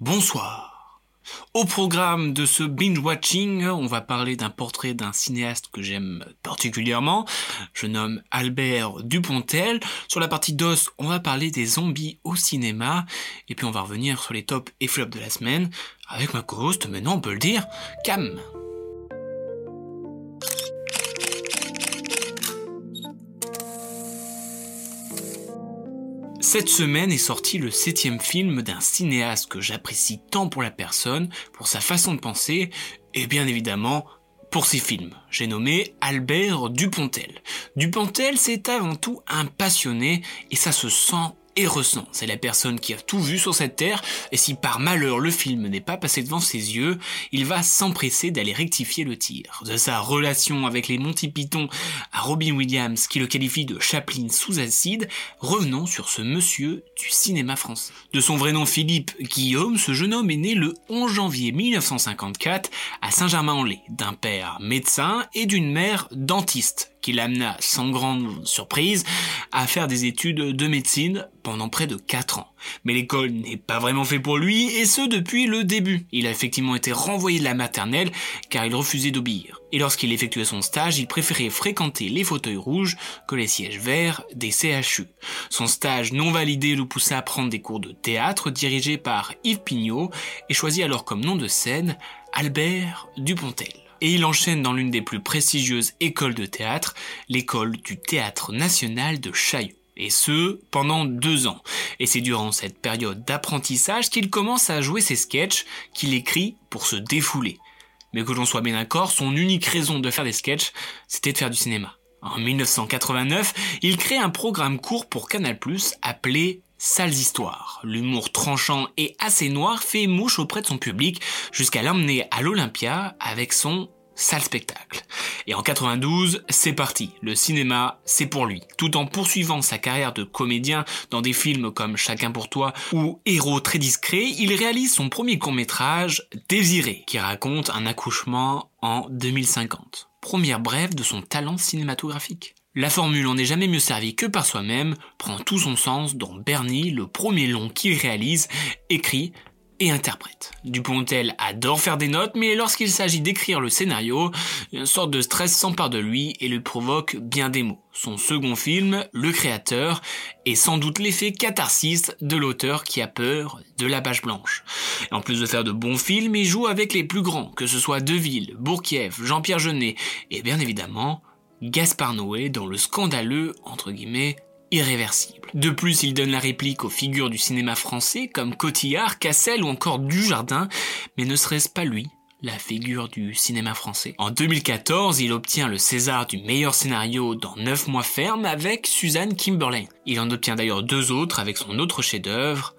Bonsoir. Au programme de ce binge watching, on va parler d'un portrait d'un cinéaste que j'aime particulièrement. Je nomme Albert Dupontel. Sur la partie DOS, on va parler des zombies au cinéma. Et puis on va revenir sur les tops et flops de la semaine avec ma co-host, maintenant on peut le dire, Cam. Cette semaine est sorti le septième film d'un cinéaste que j'apprécie tant pour la personne, pour sa façon de penser, et bien évidemment pour ses films. J'ai nommé Albert Dupontel. Dupontel, c'est avant tout un passionné, et ça se sent et ressent. C'est la personne qui a tout vu sur cette terre, et si par malheur le film n'est pas passé devant ses yeux, il va s'empresser d'aller rectifier le tir. De sa relation avec les Monty Python à Robin Williams, qui le qualifie de Chaplin sous acide, revenons sur ce monsieur du cinéma français. De son vrai nom Philippe Guillaume, ce jeune homme est né le 11 janvier 1954 à Saint-Germain-en-Laye, d'un père médecin et d'une mère dentiste qui l'amena sans grande surprise à faire des études de médecine pendant près de 4 ans. Mais l'école n'est pas vraiment fait pour lui, et ce depuis le début. Il a effectivement été renvoyé de la maternelle car il refusait d'obéir. Et lorsqu'il effectuait son stage, il préférait fréquenter les fauteuils rouges que les sièges verts des CHU. Son stage non validé le poussa à prendre des cours de théâtre dirigés par Yves Pignot et choisit alors comme nom de scène Albert Dupontel et il enchaîne dans l'une des plus prestigieuses écoles de théâtre, l'école du Théâtre National de Chaillot. Et ce, pendant deux ans. Et c'est durant cette période d'apprentissage qu'il commence à jouer ses sketchs qu'il écrit pour se défouler. Mais que l'on soit bien d'accord, son unique raison de faire des sketchs, c'était de faire du cinéma. En 1989, il crée un programme court pour Canal+, appelé Sales histoires. L'humour tranchant et assez noir fait mouche auprès de son public jusqu'à l'emmener à l'Olympia avec son sale spectacle. Et en 92, c'est parti. Le cinéma, c'est pour lui. Tout en poursuivant sa carrière de comédien dans des films comme Chacun pour toi ou Héros très discret, il réalise son premier court-métrage, Désiré, qui raconte un accouchement en 2050. Première brève de son talent cinématographique. La formule en est jamais mieux servie que par soi-même prend tout son sens dans Bernie, le premier long qu'il réalise, écrit et interprète. Dupontel adore faire des notes, mais lorsqu'il s'agit d'écrire le scénario, une sorte de stress s'empare de lui et lui provoque bien des mots. Son second film, Le Créateur, est sans doute l'effet catharsis de l'auteur qui a peur de la page blanche. en plus de faire de bons films, il joue avec les plus grands, que ce soit Deville, Bourkiev, Jean-Pierre Jeunet, et bien évidemment, Gaspard Noé dans le scandaleux, entre guillemets, irréversible. De plus, il donne la réplique aux figures du cinéma français comme Cotillard, Cassel ou encore Dujardin, mais ne serait-ce pas lui la figure du cinéma français? En 2014, il obtient le César du meilleur scénario dans 9 mois ferme avec Suzanne Kimberlin. Il en obtient d'ailleurs deux autres avec son autre chef-d'œuvre,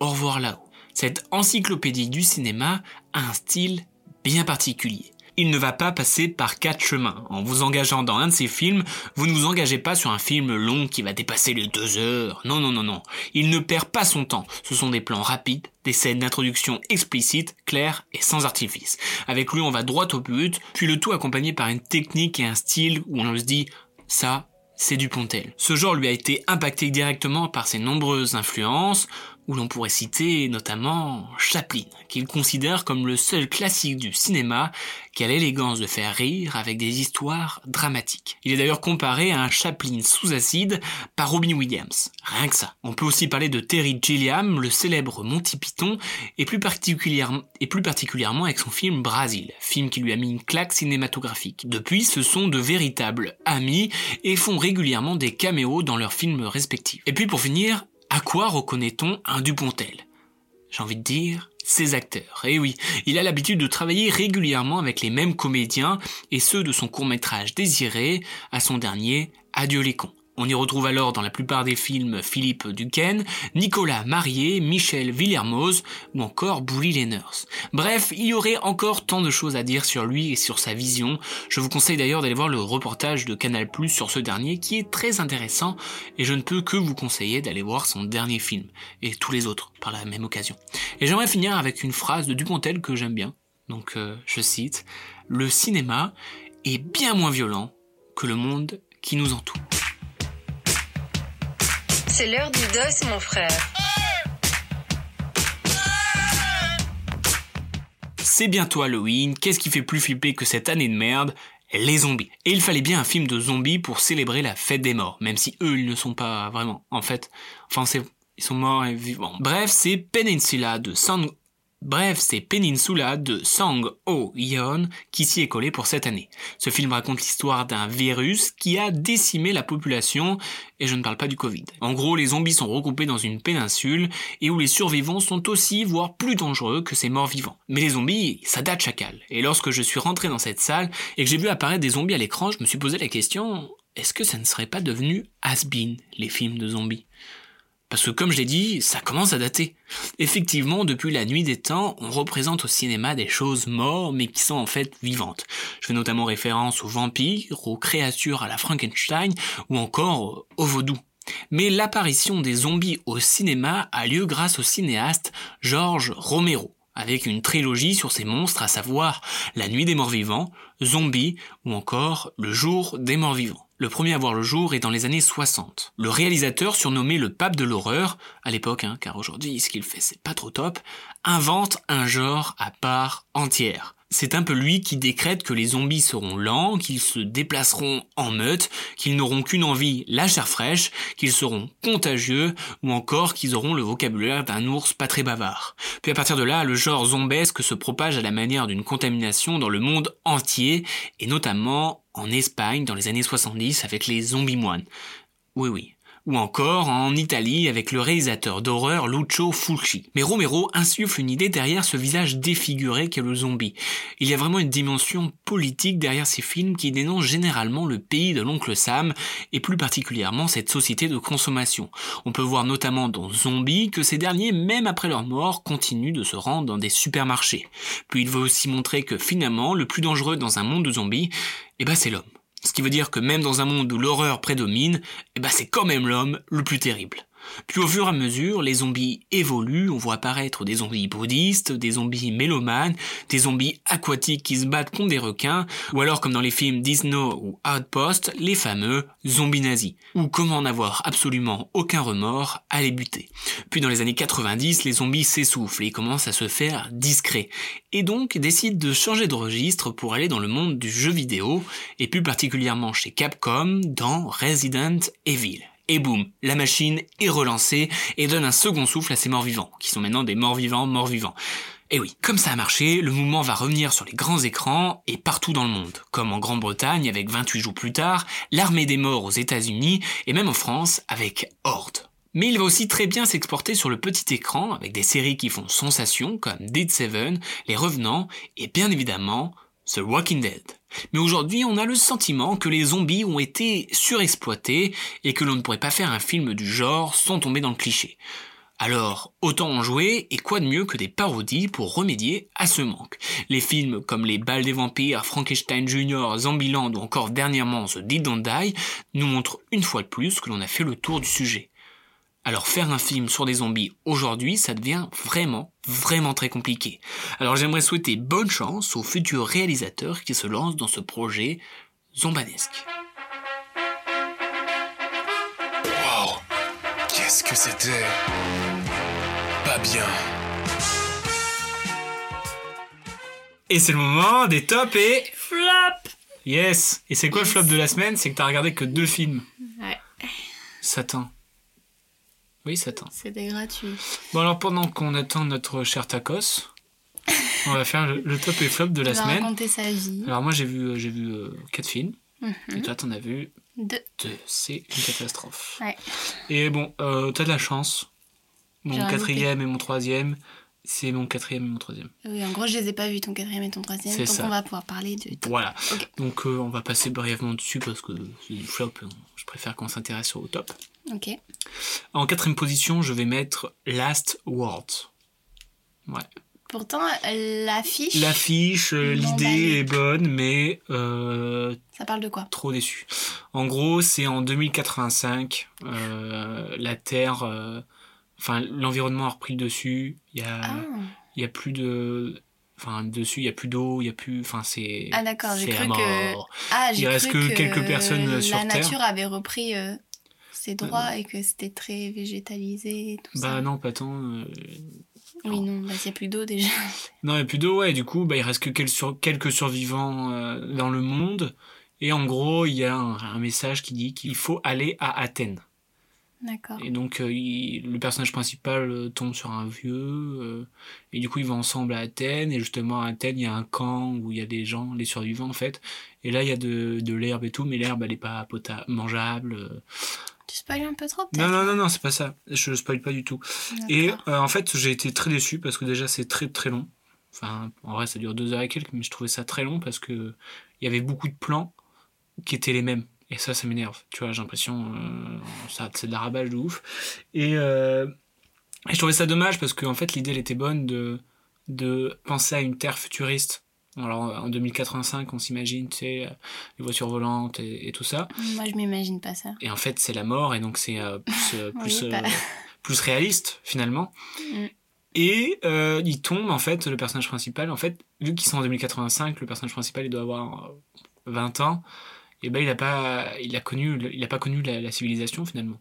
Au revoir là-haut. Cette encyclopédie du cinéma a un style bien particulier il ne va pas passer par quatre chemins. En vous engageant dans un de ses films, vous ne vous engagez pas sur un film long qui va dépasser les deux heures. Non, non, non, non. Il ne perd pas son temps. Ce sont des plans rapides, des scènes d'introduction explicites, claires et sans artifice. Avec lui, on va droit au but, puis le tout accompagné par une technique et un style où on se dit, ça, c'est du Pontel. Ce genre lui a été impacté directement par ses nombreuses influences, où l'on pourrait citer notamment Chaplin, qu'il considère comme le seul classique du cinéma qui a l'élégance de faire rire avec des histoires dramatiques. Il est d'ailleurs comparé à un Chaplin sous acide par Robin Williams. Rien que ça. On peut aussi parler de Terry Gilliam, le célèbre Monty Python, et plus, particulièrement, avec son film Brasil, film qui lui a mis une claque cinématographique. Depuis, ce sont de véritables amis et font régulièrement des caméos dans leurs films respectifs. Et puis pour finir, à quoi reconnaît-on un Dupontel? J'ai envie de dire ses acteurs. Eh oui, il a l'habitude de travailler régulièrement avec les mêmes comédiens, et ceux de son court métrage Désiré à son dernier Adieu les cons. On y retrouve alors dans la plupart des films Philippe Duquesne, Nicolas Marié, Michel Villermoz ou encore Bully Lenners. Bref, il y aurait encore tant de choses à dire sur lui et sur sa vision. Je vous conseille d'ailleurs d'aller voir le reportage de Canal Plus sur ce dernier qui est très intéressant et je ne peux que vous conseiller d'aller voir son dernier film et tous les autres par la même occasion. Et j'aimerais finir avec une phrase de Dupontel que j'aime bien. Donc euh, je cite, Le cinéma est bien moins violent que le monde qui nous entoure. C'est l'heure du dos, mon frère. C'est bientôt Halloween, qu'est-ce qui fait plus flipper que cette année de merde? Les zombies. Et il fallait bien un film de zombies pour célébrer la fête des morts, même si eux, ils ne sont pas vraiment. En fait, enfin, c'est, ils sont morts et vivants. Bref, c'est Peninsula de Sang Bref, c'est Peninsula de Sang Ho Yeon qui s'y est collé pour cette année. Ce film raconte l'histoire d'un virus qui a décimé la population, et je ne parle pas du Covid. En gros, les zombies sont regroupés dans une péninsule, et où les survivants sont aussi, voire plus dangereux que ces morts vivants. Mais les zombies, ça date chacal. Et lorsque je suis rentré dans cette salle, et que j'ai vu apparaître des zombies à l'écran, je me suis posé la question, est-ce que ça ne serait pas devenu has-been, les films de zombies? Parce que comme je l'ai dit, ça commence à dater. Effectivement, depuis la nuit des temps, on représente au cinéma des choses mortes mais qui sont en fait vivantes. Je fais notamment référence aux vampires, aux créatures à la Frankenstein ou encore au vaudou. Mais l'apparition des zombies au cinéma a lieu grâce au cinéaste George Romero, avec une trilogie sur ces monstres, à savoir La Nuit des Morts Vivants, Zombies ou encore Le Jour des Morts Vivants. Le premier à voir le jour est dans les années 60. Le réalisateur, surnommé le pape de l'horreur, à l'époque, hein, car aujourd'hui ce qu'il fait c'est pas trop top, invente un genre à part entière. C'est un peu lui qui décrète que les zombies seront lents, qu'ils se déplaceront en meute, qu'ils n'auront qu'une envie, la chair fraîche, qu'ils seront contagieux, ou encore qu'ils auront le vocabulaire d'un ours pas très bavard. Puis à partir de là, le genre zombesque se propage à la manière d'une contamination dans le monde entier, et notamment en Espagne dans les années 70 avec les zombies moines. Oui oui, ou encore en Italie avec le réalisateur d'horreur Lucio Fulci. Mais Romero insuffle une idée derrière ce visage défiguré qu'est le zombie. Il y a vraiment une dimension politique derrière ces films qui dénoncent généralement le pays de l'oncle Sam et plus particulièrement cette société de consommation. On peut voir notamment dans Zombie que ces derniers, même après leur mort, continuent de se rendre dans des supermarchés. Puis il veut aussi montrer que finalement, le plus dangereux dans un monde de zombies, eh ben c'est l'homme. Ce qui veut dire que même dans un monde où l'horreur prédomine, eh ben c'est quand même l'homme le plus terrible. Puis au fur et à mesure, les zombies évoluent, on voit apparaître des zombies bouddhistes, des zombies mélomanes, des zombies aquatiques qui se battent contre des requins, ou alors comme dans les films Disney ou Outpost, les fameux zombies nazis, ou comment n'avoir absolument aucun remords à les buter. Puis dans les années 90, les zombies s'essoufflent et commencent à se faire discrets, et donc décident de changer de registre pour aller dans le monde du jeu vidéo, et plus particulièrement chez Capcom dans Resident Evil. Et boum, la machine est relancée et donne un second souffle à ces morts vivants, qui sont maintenant des morts vivants, morts vivants. Et oui, comme ça a marché, le mouvement va revenir sur les grands écrans et partout dans le monde, comme en Grande-Bretagne avec 28 jours plus tard, l'armée des morts aux États-Unis et même en France avec Horde. Mais il va aussi très bien s'exporter sur le petit écran avec des séries qui font sensation comme Dead Seven, Les Revenants et bien évidemment The Walking Dead. Mais aujourd'hui, on a le sentiment que les zombies ont été surexploités et que l'on ne pourrait pas faire un film du genre sans tomber dans le cliché. Alors, autant en jouer, et quoi de mieux que des parodies pour remédier à ce manque. Les films comme Les Balles des Vampires, Frankenstein Jr., Zombieland ou encore dernièrement The Dead Don't Die nous montrent une fois de plus que l'on a fait le tour du sujet. Alors faire un film sur des zombies aujourd'hui, ça devient vraiment, vraiment très compliqué. Alors j'aimerais souhaiter bonne chance aux futurs réalisateurs qui se lancent dans ce projet zombanesque. Wow Qu'est-ce que c'était Pas bien. Et c'est le moment des tops et... Flop Yes Et c'est quoi le flop de la semaine? C'est que t'as regardé que deux films. Ouais. Satan. Oui, Satan. C'était gratuit. Bon alors pendant qu'on attend notre cher tacos, on va faire le, le top et flop de la semaine. raconter sa vie. Alors moi j'ai vu euh, j'ai vu euh, quatre films Mhm. et toi t'en as vu Deux. deux. C'est une catastrophe. Ouais. Et bon, euh, t'as de la chance. Mon quatrième et mon troisième, C'est mon quatrième et mon troisième. Oui, en gros, je les ai pas vus, ton quatrième et ton troisième. Donc ça. on va pouvoir parler top. Voilà. Donc euh, on va passer brièvement dessus parce que c'est du flop. hein. Je préfère qu'on s'intéresse au top. Ok. En quatrième position, je vais mettre Last Words. Ouais. Pourtant, l'affiche, L'affiche, euh, l'idée est bonne, mais euh, ça parle de quoi? trop déçu. En gros, c'est en 2085, euh, la Terre, enfin l'environnement a repris le dessus. Il y a, Ah, il y a plus de, enfin dessus, il y a plus d'eau, il y a plus, enfin c'est. Ah, d'accord, j'ai cru la que- mort. ah j'ai Il reste cru que quelques personnes sur la Terre. nature avait repris euh, ses droits et que c'était très végétalisé et tout Bah ça. non, pas tant. euh, Oui, non, bah s'il n'y a plus d'eau déjà. Non, il n'y a plus d'eau, ouais. Du coup, bah, il reste que quel- sur- quelques survivants euh, dans le monde. Et en gros, il y a un, un message qui dit qu'il faut aller à Athènes. D'accord. Et donc, euh, il- le personnage principal euh, tombe sur un vieux. euh, et du coup, ils vont ensemble à Athènes. Et justement, à Athènes, il y a un camp où il y a des gens, les survivants, en fait. Et là, il y a de, de l'herbe et tout, mais l'herbe, elle n'est pas pota- mangeable. Tu spoil un peu trop Non, peut-être? Non, non, non, c'est pas ça. Je spoil pas du tout. Et en fait, j'ai été très déçu parce que déjà, c'est très très long. Enfin, en vrai, ça dure deux heures et quelques, mais je trouvais ça très long parce que il y avait beaucoup de plans qui étaient les mêmes. Et ça, ça m'énerve. Tu vois, j'ai l'impression, euh, ça, c'est de la rabâche de ouf. Et, euh, et je trouvais ça dommage parce qu'en fait, l'idée, elle était bonne de, de penser à une Terre futuriste. Alors, en 2085, on s'imagine, tu sais, euh, les voitures volantes et, et tout ça. Moi, je m'imagine pas ça. Et en fait, c'est la mort, et donc c'est euh, plus, euh, Oui, plus, bah. euh, plus réaliste, finalement. Mm. Et il tombe, en fait, le personnage principal, en fait, vu qu'ils sont en 2085, le personnage principal, il doit avoir euh, 20 ans, et ben il a pas, il a connu, il a pas connu la, la civilisation, finalement.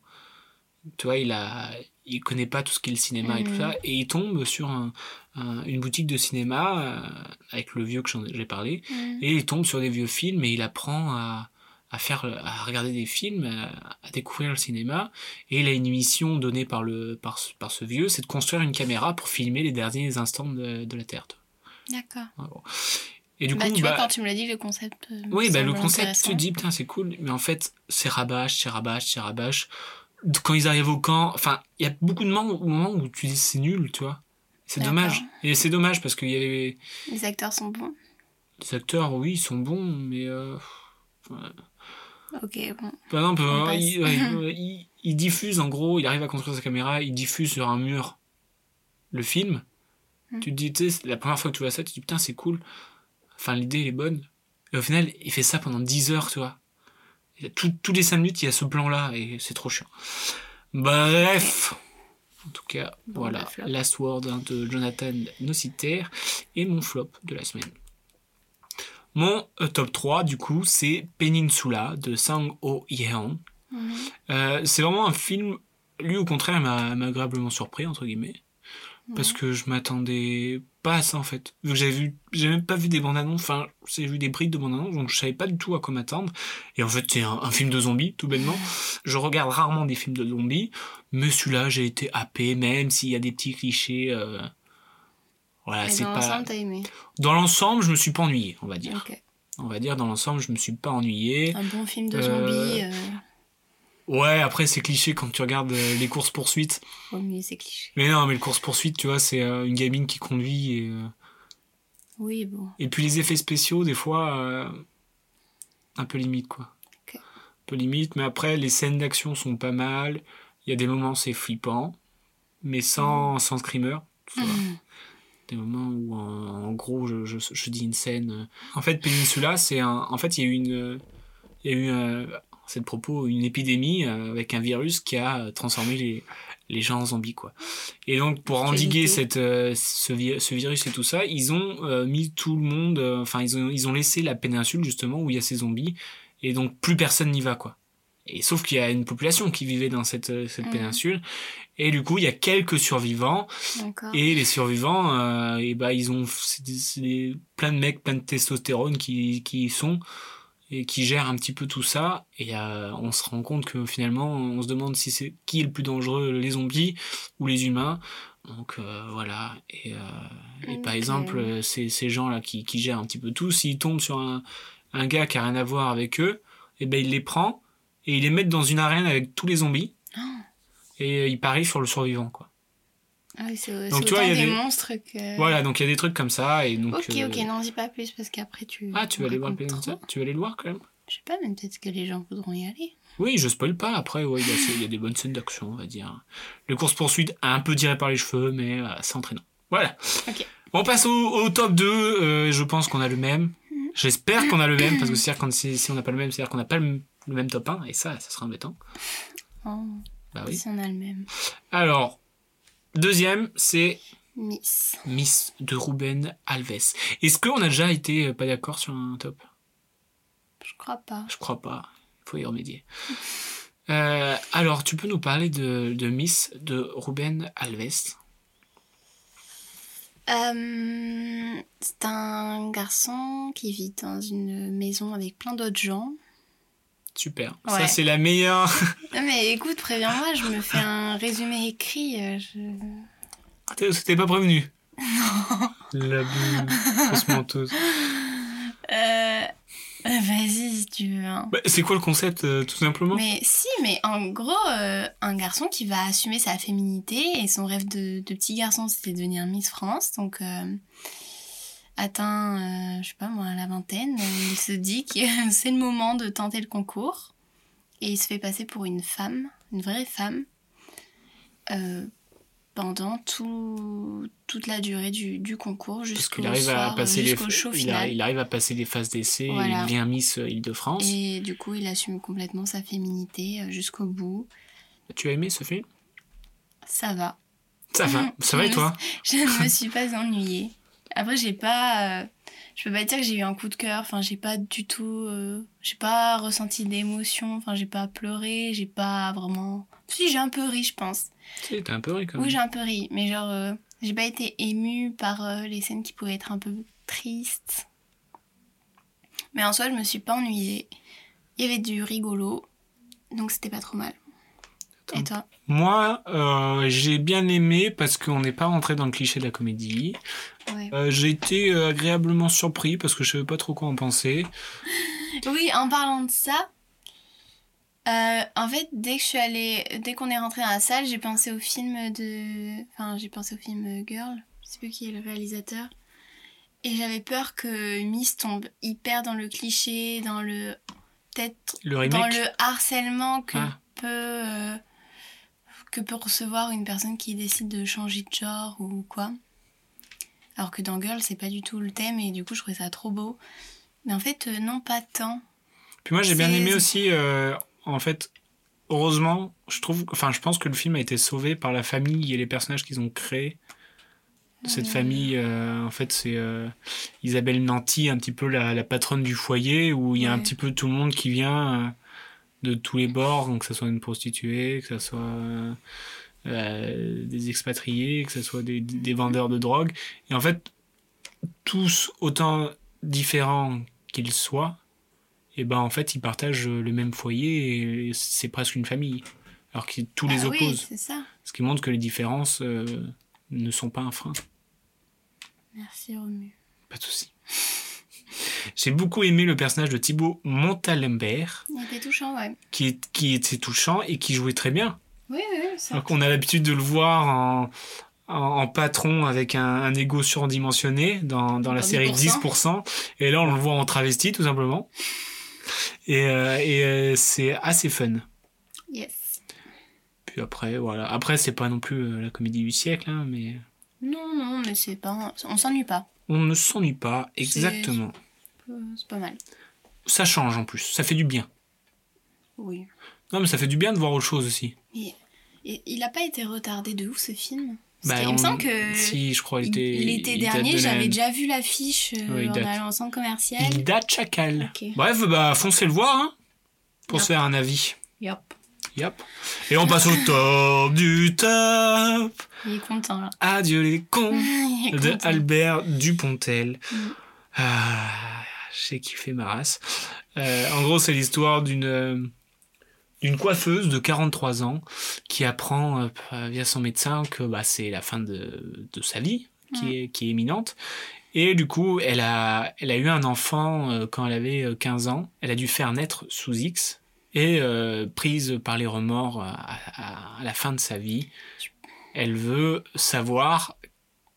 Tu vois, il a, il connaît pas tout ce qu'est le cinéma et tout Mhm. ça, et il tombe sur un- un- une boutique de cinéma, euh, avec le vieux que j'ai parlé, Mm. et il tombe sur des vieux films et il apprend à, à faire à regarder des films, à, à découvrir le cinéma. Et il a une mission donnée par, le, par, ce- par ce vieux, c'est de construire une caméra pour filmer les derniers instants de, de la Terre. D'accord. Et du bah, coup, tu vois, bah, quand tu me l'as dit, le concept. euh, oui, bah, le concept, tu te dis, putain, c'est cool, mais en fait, c'est rabâche, c'est rabâche, c'est rabâche. Quand ils arrivent au camp, enfin, il y a beaucoup de moments, où tu dis c'est nul, tu vois. C'est dommage. Et c'est dommage parce qu'il y a les, acteurs sont bons. les acteurs, oui, ils sont bons, mais. euh, Ok, bon. Par exemple, euh, passe. il, ouais, euh, il- il diffuse en gros, il arrive à construire sa caméra, il diffuse sur un mur le film. Hmm. Tu te dis, tu sais, la première fois que tu vois ça, tu te dis putain, c'est cool. Enfin, l'idée elle est bonne. Et au final, il fait ça pendant 10 heures, tu vois. Tout- tous les 5 minutes, il y a ce plan-là et c'est trop chiant. Bref. En tout cas, Bon, voilà. bah. Last Word hein, de Jonathan Nociter et mon flop de la semaine. Mon euh, top 3, du coup, c'est Peninsula de Sang Ho Yeon. Mhm. Euh, c'est vraiment un film, lui au contraire, m'a m'a agréablement surpris, entre guillemets. Parce que je m'attendais pas à ça en fait. Vu que j'avais vu, j'ai même pas vu des bandes annonces, enfin, j'ai vu des brides de bandes annonces, donc je savais pas du tout à quoi m'attendre. Et en fait, c'est un, un film de zombies, tout bêtement. Je regarde rarement des films de zombies, mais celui-là, j'ai été happé, même s'il y a des petits clichés. euh, Voilà, c'est dans pas. l'ensemble, t'as aimé? Dans l'ensemble, je me suis pas ennuyé, on va dire. On va dire, dans l'ensemble, je me suis pas ennuyé. Un bon film de Euh, zombies. euh, Ouais, après, c'est cliché quand tu regardes euh, les courses-poursuites. Au mieux, c'est cliché. Mais non, mais le course-poursuite, tu vois, c'est euh, une gamine qui conduit et. euh, Oui, bon. Et puis les effets spéciaux, des fois, euh, un peu limite, quoi. Ok. Un peu limite, mais après, les scènes d'action sont pas mal. Il y a des moments, c'est flippant, mais sans, sans screamer. Mhm. Des moments où, en, en gros, je, je, je dis une scène. euh. En fait, Peninsula, c'est un. En fait, il y a eu une. Il y a eu, euh, c'est le propos, une épidémie euh, avec un virus qui a euh, transformé les, les gens en zombies, quoi. Et donc, pour endiguer cette, euh, ce, vi- ce virus et tout ça, ils ont euh, mis tout le monde. euh, Enfin, ils, ont, ils ont laissé la péninsule, justement, où il y a ces zombies. Et donc, plus personne n'y va, quoi. Et sauf qu'il y a une population qui vivait dans cette, cette Mhm. péninsule. Et du coup, il y a quelques survivants. Et les survivants, et bah, ils ont plein de mecs, plein de testostérone qui, qui y sont et qui gèrent un petit peu tout ça. Et euh, on se rend compte que finalement, on se demande si c'est qui est le plus dangereux, les zombies ou les humains. Donc euh, voilà. Et, euh, et par exemple, euh, ces, ces gens-là qui, qui gèrent un petit peu tout, s'ils tombent sur un, un gars qui a rien à voir avec eux, et ben il les prend et il les met dans une arène avec tous les zombies. Et euh, il parie sur le survivant, quoi. Ah oui, c'est Donc, tu vois, il y a des, monstres que... Voilà, donc il y a des trucs comme ça et donc. Ok, euh, ok, n'en dis pas plus parce qu'après tu... Ah, tu vas aller voir le. Tu vas aller le voir quand même Je sais pas, mais peut-être que les gens voudront y aller. Oui, je spoil pas. Après, ouais, il y, a- il y a des bonnes scènes d'action, on va dire. Le course-poursuite un peu tiré par les cheveux, mais euh, c'est entraînant. Voilà. Ok. On passe au, au top 2. euh, je pense qu'on a le même. J'espère qu'on a le même, parce que c'est-à-dire si, si on n'a pas le même, c'est-à-dire qu'on n'a pas le, le même top 1, et ça, ça sera embêtant. Oh, Bah oui. si on a le même. Alors, deuxième, c'est Miss. Miss de Ruben Alves. Est-ce qu'on a déjà été euh, pas d'accord sur un top? Je crois pas. Je crois pas. Il faut y remédier. Euh, alors, tu peux nous parler de, de Miss de Ruben Alves? Euh, c'est un garçon qui vit dans une maison avec plein d'autres gens. Super. Ouais. Ça, c'est la meilleure. Non mais écoute, préviens-moi, je me fais un résumé écrit. euh, je- T'es- C'était pas prévenu. Non. La boule. fausse menteuse. Euh, euh, Vas-y si tu veux. hein. Bah, c'est quoi le concept, euh, tout simplement? Mais si, mais en gros, euh, un garçon qui va assumer sa féminité et son rêve de, de petit garçon, c'était de devenir Miss France. Donc, euh, atteint, euh, je sais pas moi, la vingtaine, il se dit que c'est le moment de tenter le concours. Et il se fait passer pour une femme, une vraie femme, euh, pendant tout, toute la durée du, du concours jusqu'au soir, jusqu'au show il, a- il arrive à passer les phases d'essai, Voilà. il devient Miss euh, Île-de-France. Et du coup, il assume complètement sa féminité euh, jusqu'au bout. Tu as aimé ce film? Ça va. Ça va, ça va et toi? Je ne me suis pas ennuyée. Après, j'ai pas. euh, je peux pas dire que j'ai eu un coup de cœur. Enfin, j'ai pas du tout. euh, j'ai pas ressenti d'émotion. Enfin, j'ai pas pleuré. J'ai pas vraiment. Si, j'ai un peu ri, je pense. Tu sais, t'es un peu ri quand même. Oui, j'ai un peu ri. Mais genre, euh, j'ai pas été émue par euh, les scènes qui pouvaient être un peu tristes. Mais en soi, je me suis pas ennuyée. Il y avait du rigolo. Donc, c'était pas trop mal. Et toi Moi, euh, j'ai bien aimé parce qu'on n'est pas rentré dans le cliché de la comédie. Ouais. Euh, j'ai été agréablement surpris parce que je savais pas trop quoi en penser. Oui, en parlant de ça, euh, en fait, dès que je suis allée, dès qu'on est rentré dans la salle, j'ai pensé au film de, enfin, j'ai pensé au film Girl. Je sais plus qui est le réalisateur. Et j'avais peur que Miss tombe hyper dans le cliché, dans le peut-être dans le harcèlement que Ah. peut euh, que peut recevoir une personne qui décide de changer de genre ou quoi. Alors que dans Girl, c'est pas du tout le thème et du coup, je trouvais ça trop beau. Mais en fait, euh, non, pas tant. Puis moi, j'ai bien aimé aussi, euh, en fait, heureusement, je trouve, enfin, je pense que le film a été sauvé par la famille et les personnages qu'ils ont créés. Cette famille, euh, en fait, c'est Isabelle Nanty, un petit peu la, la patronne du foyer, où il y a un petit peu tout le monde qui vient de tous les bords, donc que ce soit une prostituée, que ce soit euh, des expatriés, que ce soit des, des vendeurs de drogue. Et en fait, tous autant différents qu'ils soient, et ben en fait, ils partagent le même foyer et c'est presque une famille. Alors que tous les Ah oui, opposent. c'est ça. Ce qui montre que les différences euh, ne sont pas un frein. Merci Romu. Pas de souci. J'ai beaucoup aimé le personnage de Thibaut Montalembert, Il était touchant, ouais. qui, était touchant et qui jouait très bien. Oui, oui, oui. Alors qu'on a l'habitude de le voir en, en, en patron avec un, un ego surdimensionné dans, dans la série 10%. 10%. Et là, on le voit en travesti, tout simplement. Et, euh, et euh, c'est assez fun. Yes. Puis après, voilà. Après, c'est pas non plus euh, la comédie du siècle, hein, mais Non, non, mais c'est pas. On s'ennuie pas. On ne s'ennuie pas exactement. C'est pas mal. Ça change en plus, ça fait du bien. Oui. Non, mais ça fait du bien de voir autre chose aussi. Et il a pas été retardé de ouf ce film? Bah, on- me semble que Si, je crois, il était. l'été il dernier, de j'avais déjà vu l'affiche euh, Ouais, il en date. allant au centre commercial. Il date chacal. Bref, bah, foncez le voir, hein, pour Yep. se faire un avis. Yep. Yep. Et on passe au top du top. Il est content là. Adieu les cons. De. Albert Dupontel. Mm. Ah, j'ai kiffé ma race. Euh, en gros, c'est l'histoire d'une euh, d'une coiffeuse de 43 ans qui apprend euh, via son médecin que bah, c'est la fin de, de sa vie qui, est, qui est imminente. Et du coup, elle a, elle a eu un enfant euh, quand elle avait euh, 15 ans. Elle a dû faire naître sous X. Et euh, prise par les remords à, à- à la fin de sa vie, Elle veut savoir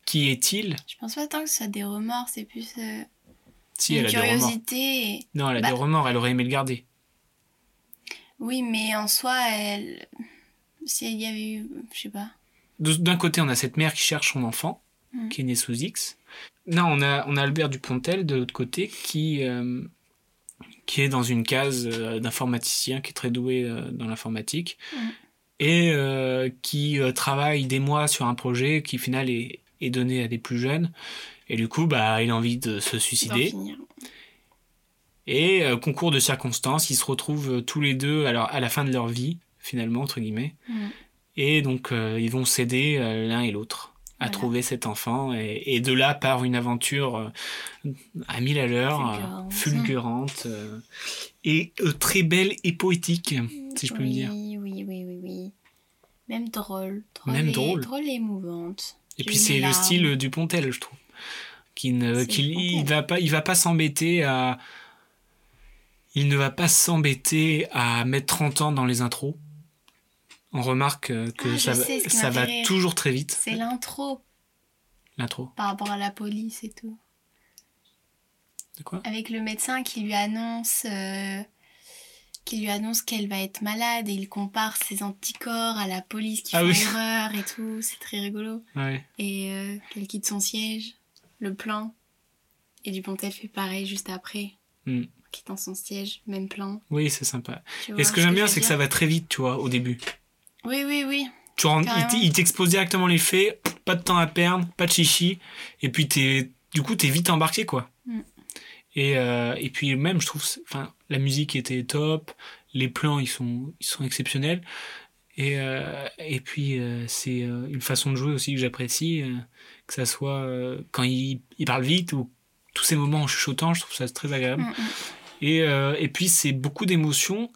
qui est-il. Je pense pas tant que ce soit des remords, c'est plus euh, Si une elle a des remords. curiosité. et- Non, elle a Bah- des remords, elle aurait aimé le garder. Oui, mais en soi, elle. Si il y avait eu. Je sais pas. D'un côté, on a cette mère qui cherche son enfant, Mhm. qui est né sous X. Non, on a, on a Albert Dupontel de l'autre côté qui, euh, qui est dans une case euh, d'informaticien, qui est très doué euh, dans l'informatique, Mhm. et euh, qui travaille des mois sur un projet qui, au final, est, est donné à des plus jeunes. Et du coup, bah, il a envie de se suicider. Et euh, concours de circonstances, ils se retrouvent euh, tous les deux alors, à la fin de leur vie, finalement, entre guillemets. Mhm. Et donc, euh, ils vont s'aider l'un et l'autre à Voilà. trouver cet enfant. Et, et de là part une aventure euh, à mille à l'heure, euh, Fulgurante. euh, et euh, très belle et poétique, si je peux oui, me dire. Oui, oui, oui, oui. Même drôle. drôle Même et, drôle. Drôle et émouvante. Et J'ai puis c'est le style du Pontel, je trouve. Qui ne, qu'il- il va pas, il va pas s'embêter à, il ne va pas s'embêter à mettre 30 ans dans les intros. On remarque euh, que Ah, ça, va- sais, ça toujours très vite, C'est l'intro l'intro. par rapport à la police et tout. De quoi? Avec le médecin qui lui annonce. euh, qui lui annonce qu'elle va être malade et il compare ses anticorps à la police qui Ah fait oui. erreur et tout, c'est très rigolo. Ouais. Et euh, qu'elle quitte son siège, le plan. Et Dupontel fait pareil juste après, Hmm. quittant son siège, même plan. Oui, c'est sympa. Et ce que j'aime bien, c'est que ça va très vite, tu vois, au début. Oui, oui, oui. Tu rends- il t'expose directement les faits, pas de temps à perdre, pas de chichi, et puis t'es, du coup, t'es vite embarqué, quoi. Mm. Et, euh, et puis même, je trouve, enfin, la musique était top, les plans, ils sont, ils sont exceptionnels, et, euh, et puis euh, c'est une façon de jouer aussi que j'apprécie, que ça soit quand il, il parle vite ou tous ces moments en chuchotant, je trouve ça très agréable. Mm, mm. Et, et puis c'est beaucoup d'émotions.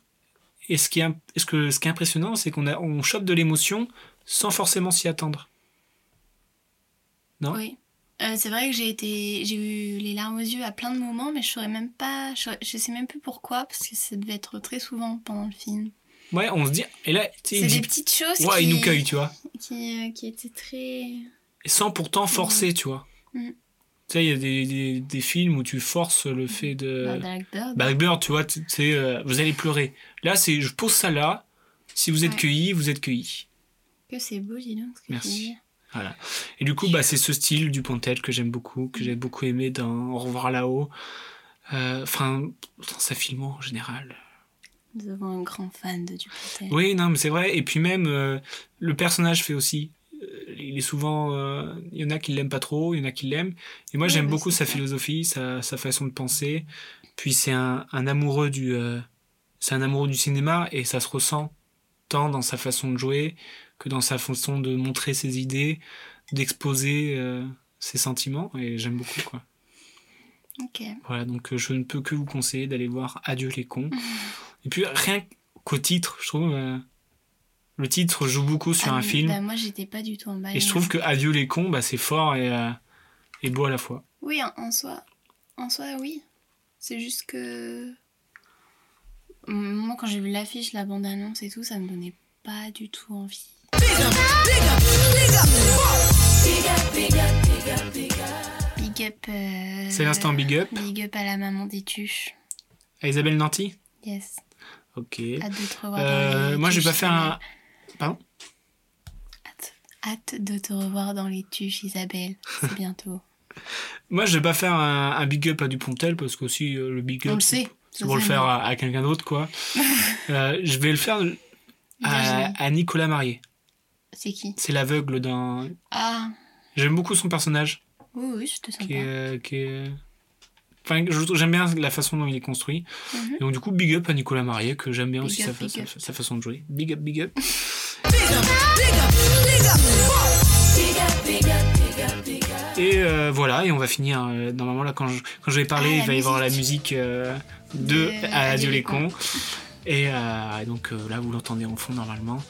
Et ce qui est, ce que, ce qui est impressionnant, c'est qu'on on chope de l'émotion sans forcément s'y attendre. Non? Oui. Euh, c'est vrai que j'ai été, j'ai eu les larmes aux yeux à plein de moments, mais je saurais même pas, je, sais même plus pourquoi, parce que ça devait être très souvent pendant le film. Ouais, on se dit. Et là, C'est des dit. petites choses Ouais, qui, il nous cueille, tu vois. qui, euh, qui étaient très. Sans pourtant forcer, tu vois. Mm. Tu sais, il y a des, des, des films où tu forces le fait de. Bah, Blackbird. Blackbird, tu vois, tu sais, euh, vous allez pleurer. Là, c'est je pose ça là. Si vous êtes Ouais. cueilli, vous êtes cueilli. Que c'est beau, dis donc. ce que tu Merci. dis. Voilà. Et du coup, bah, c'est ce style du Pontel que j'aime beaucoup, que j'ai beaucoup aimé dans Au revoir là-haut. Euh, Enfin, dans sa filmo en général. Nous avons un grand fan de Dupontel. Oui, non, mais c'est vrai. Et puis même, euh, le personnage fait aussi. Il est souvent. euh, Il y en a qui l'aiment pas trop, il y en a qui l'aiment. Et moi, Ouais, j'aime bah, beaucoup sa ça. philosophie, sa, sa façon de penser. Puis c'est un, un amoureux du. euh, c'est un amoureux du cinéma et ça se ressent tant dans sa façon de jouer que dans sa façon de montrer ses idées, d'exposer euh, ses sentiments. Et j'aime beaucoup, quoi. Ok. Voilà, donc je ne peux que vous conseiller d'aller voir Adieu les cons. Et puis rien qu'au titre, je trouve, le titre joue beaucoup sur Ah, un mais- film. Bah, moi, j'étais pas du tout emballée. et je trouve que Adieu les cons, bah, c'est fort et, euh, et beau à la fois. Oui, en, en soi. En soi, oui. C'est juste que. Moi, quand j'ai vu l'affiche, la bande-annonce et tout, ça me donnait pas du tout envie. Big up. euh, C'est l'instant big up. Big up à la maman des tuches. À Isabelle Nanty? Yes. Ok. Revoir Euh, moi, je vais pas faire un. Pardon Hâte, hâte de te revoir dans les tuches, Isabelle. C'est bientôt. Moi, je vais pas faire un, un big up à Dupontel parce qu'aussi euh, le big up. On le c'est- sait. C'est pour le faire à, à quelqu'un d'autre, quoi. Euh, je vais le faire à, Nicolas Marié. C'est qui? C'est l'aveugle dans. Ah, J'aime beaucoup son personnage. oui, oui, c'était sympa. qui est, euh, qui est- Enfin, je- j'aime bien la façon dont il est construit. Mhm. Et donc, du coup, big up à Nicolas Marié, que j'aime bien Big aussi up, sa, fa- big sa- up. sa façon de jouer. Big up, big up. Et euh, voilà, et on va finir. euh, normalement, là, quand je, quand je vais parler, Ah, il va y avoir la musique. euh, de Adieu Adieu les cons. Et euh, donc là, vous l'entendez en fond normalement.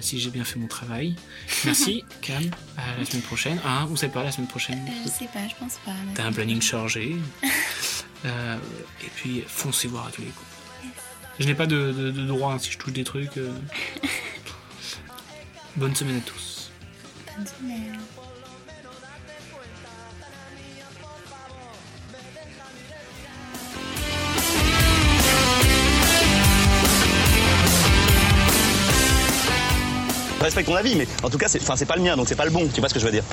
si j'ai bien fait mon travail. Merci, Cam. À la semaine prochaine. Hein, vous savez pas, la semaine prochaine je sais pas, je pense pas. T'as un planning chargé. Et puis, foncez voir à tous les coups. Je n'ai pas de, de- de droit hein, si je touche des trucs. Bonne semaine à tous. Je respecte ton avis, mais en tout cas, c'est enfin, c'est pas le mien, donc c'est pas le bon. Tu vois ce que je veux dire